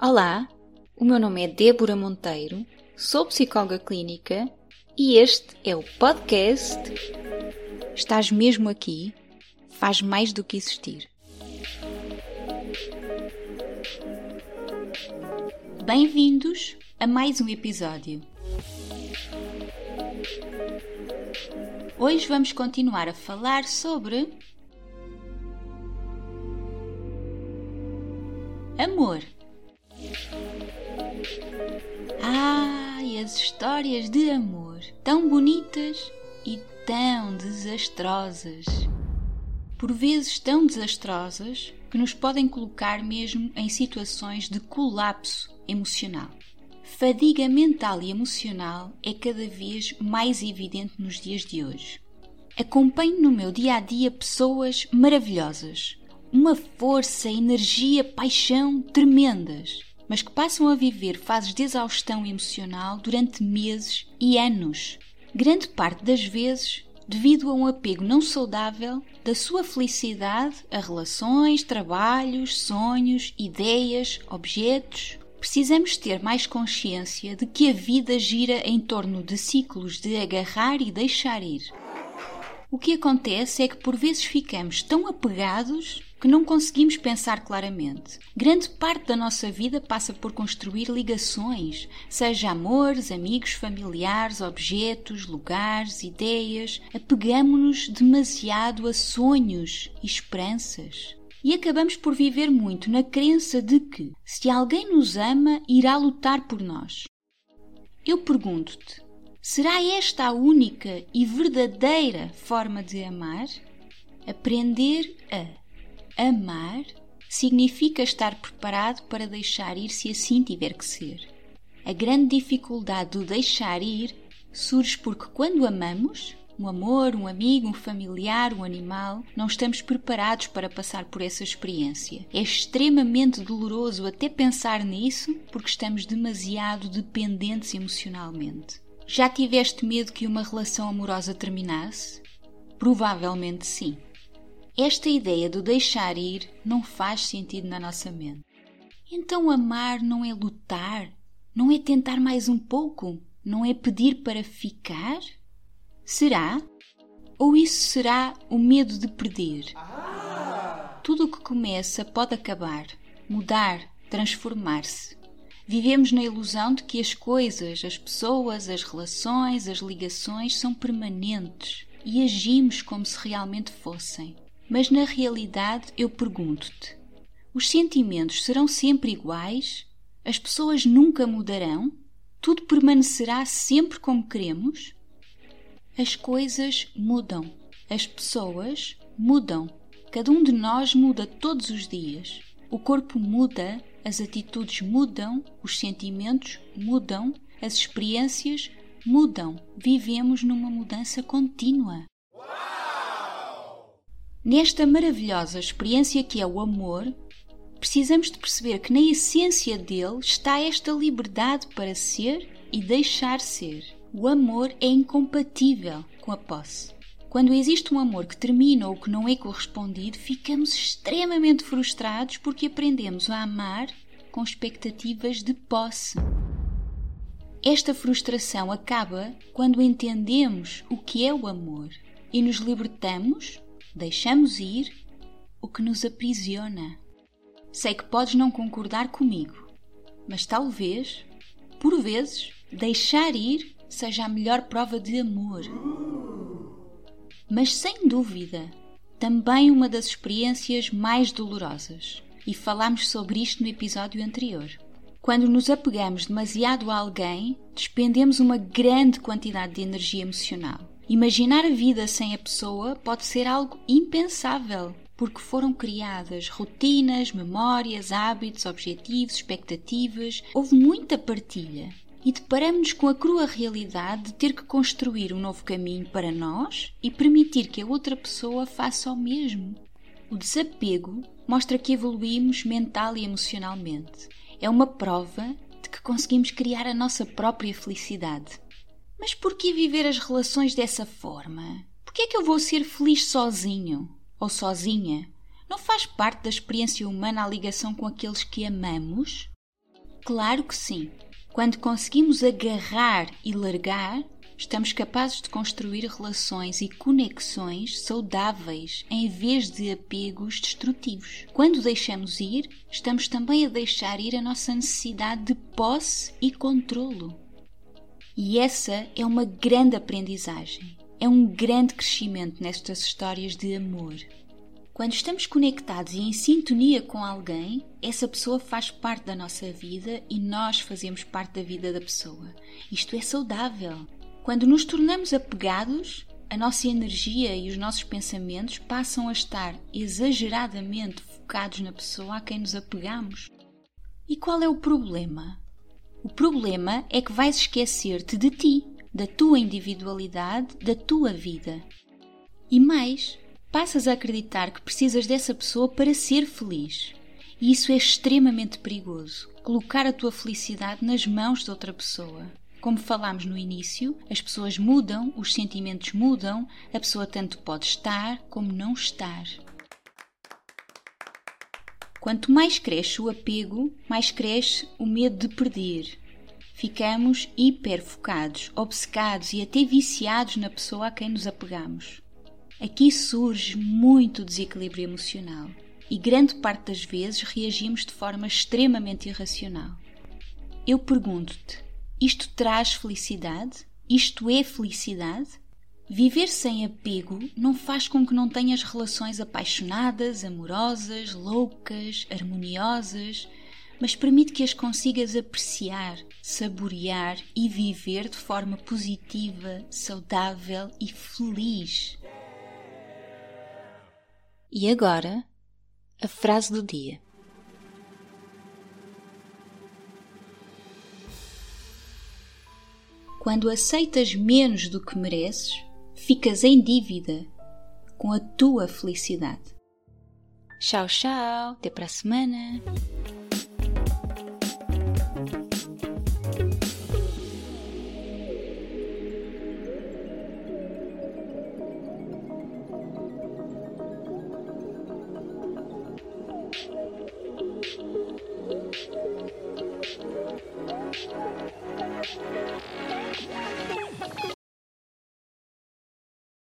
Olá, o meu nome é Débora Monteiro, sou psicóloga clínica e este é o podcast Estás mesmo aqui? Faz mais do que existir. Bem-vindos a mais um episódio. Hoje vamos continuar a falar sobre amor. Ai, as histórias de amor, tão bonitas e tão desastrosas. Por vezes tão desastrosas que nos podem colocar mesmo em situações de colapso emocional. Fadiga mental e emocional é cada vez mais evidente nos dias de hoje. Acompanho no meu dia a dia pessoas maravilhosas, uma força, energia, paixão tremendas, mas que passam a viver fases de exaustão emocional durante meses e anos. Grande parte das vezes devido a um apego não saudável da sua felicidade a relações, trabalhos, sonhos, ideias, objetos. Precisamos ter mais consciência de que a vida gira em torno de ciclos de agarrar e deixar ir. O que acontece é que por vezes ficamos tão apegados que não conseguimos pensar claramente. Grande parte da nossa vida passa por construir ligações, seja amores, amigos, familiares, objetos, lugares, ideias. Apegamo-nos demasiado a sonhos e esperanças. E acabamos por viver muito na crença de que, se alguém nos ama, irá lutar por nós. Eu pergunto-te: será esta a única e verdadeira forma de amar? Aprender a Amar significa estar preparado para deixar ir se assim tiver que ser. A grande dificuldade do deixar ir surge porque quando amamos, um amor, um amigo, um familiar, um animal, não estamos preparados para passar por essa experiência. É extremamente doloroso até pensar nisso porque estamos demasiado dependentes emocionalmente. Já tiveste medo que uma relação amorosa terminasse? Provavelmente sim. Esta ideia do deixar ir não faz sentido na nossa mente. Então amar não é lutar? Não é tentar mais um pouco? Não é pedir para ficar? Será? Ou isso será o medo de perder? Tudo o que começa pode acabar, mudar, transformar-se. Vivemos na ilusão de que as coisas, as pessoas, as relações, as ligações são permanentes e agimos como se realmente fossem. Mas na realidade eu pergunto-te: os sentimentos serão sempre iguais? As pessoas nunca mudarão? Tudo permanecerá sempre como queremos? As coisas mudam, as pessoas mudam. Cada um de nós muda todos os dias. O corpo muda, as atitudes mudam, os sentimentos mudam, as experiências mudam. Vivemos numa mudança contínua. Nesta maravilhosa experiência que é o amor, precisamos de perceber que na essência dele está esta liberdade para ser e deixar ser. O amor é incompatível com a posse. Quando existe um amor que termina ou que não é correspondido, ficamos extremamente frustrados porque aprendemos a amar com expectativas de posse. Esta frustração acaba quando entendemos o que é o amor e nos libertamos deixamos ir o que nos aprisiona. Sei que podes não concordar comigo, mas talvez, por vezes, deixar ir seja a melhor prova de amor. Mas sem dúvida, também uma das experiências mais dolorosas. E falámos sobre isto no episódio anterior. Quando nos apegamos demasiado a alguém, despendemos uma grande quantidade de energia emocional Imaginar a vida sem a pessoa pode ser algo impensável, porque foram criadas rotinas, memórias, hábitos, objetivos, expectativas, houve muita partilha. E deparamos-nos com a crua realidade de ter que construir um novo caminho para nós e permitir que a outra pessoa faça o mesmo. O desapego mostra que evoluímos mental e emocionalmente. É uma prova de que conseguimos criar a nossa própria felicidade. Mas por que viver as relações dessa forma? Por que é que eu vou ser feliz sozinho ou sozinha? Não faz parte da experiência humana a ligação com aqueles que amamos? Claro que sim. Quando conseguimos agarrar e largar, estamos capazes de construir relações e conexões saudáveis em vez de apegos destrutivos. Quando deixamos ir, estamos também a deixar ir a nossa necessidade de posse e controlo. E essa é uma grande aprendizagem, é um grande crescimento nestas histórias de amor. Quando estamos conectados e em sintonia com alguém, essa pessoa faz parte da nossa vida e nós fazemos parte da vida da pessoa. Isto é saudável. Quando nos tornamos apegados, a nossa energia e os nossos pensamentos passam a estar exageradamente focados na pessoa a quem nos apegamos. E qual é o problema? O problema é que vais esquecer-te de ti, da tua individualidade, da tua vida. E mais, passas a acreditar que precisas dessa pessoa para ser feliz. E isso é extremamente perigoso. Colocar a tua felicidade nas mãos de outra pessoa. Como falámos no início, as pessoas mudam, os sentimentos mudam, a pessoa tanto pode estar como não estar. Quanto mais cresce o apego, mais cresce o medo de perder. Ficamos hiperfocados, obcecados e até viciados na pessoa a quem nos apegamos. Aqui surge muito desequilíbrio emocional e grande parte das vezes reagimos de forma extremamente irracional. Eu pergunto-te: isto traz felicidade? Isto é felicidade? Viver sem apego não faz com que não tenhas relações apaixonadas, amorosas, loucas, harmoniosas, mas permite que as consigas apreciar, saborear e viver de forma positiva, saudável e feliz. E agora, a frase do dia. Quando aceitas menos do que mereces, ficas em dívida com a tua felicidade. Tchau, tchau, até para a semana.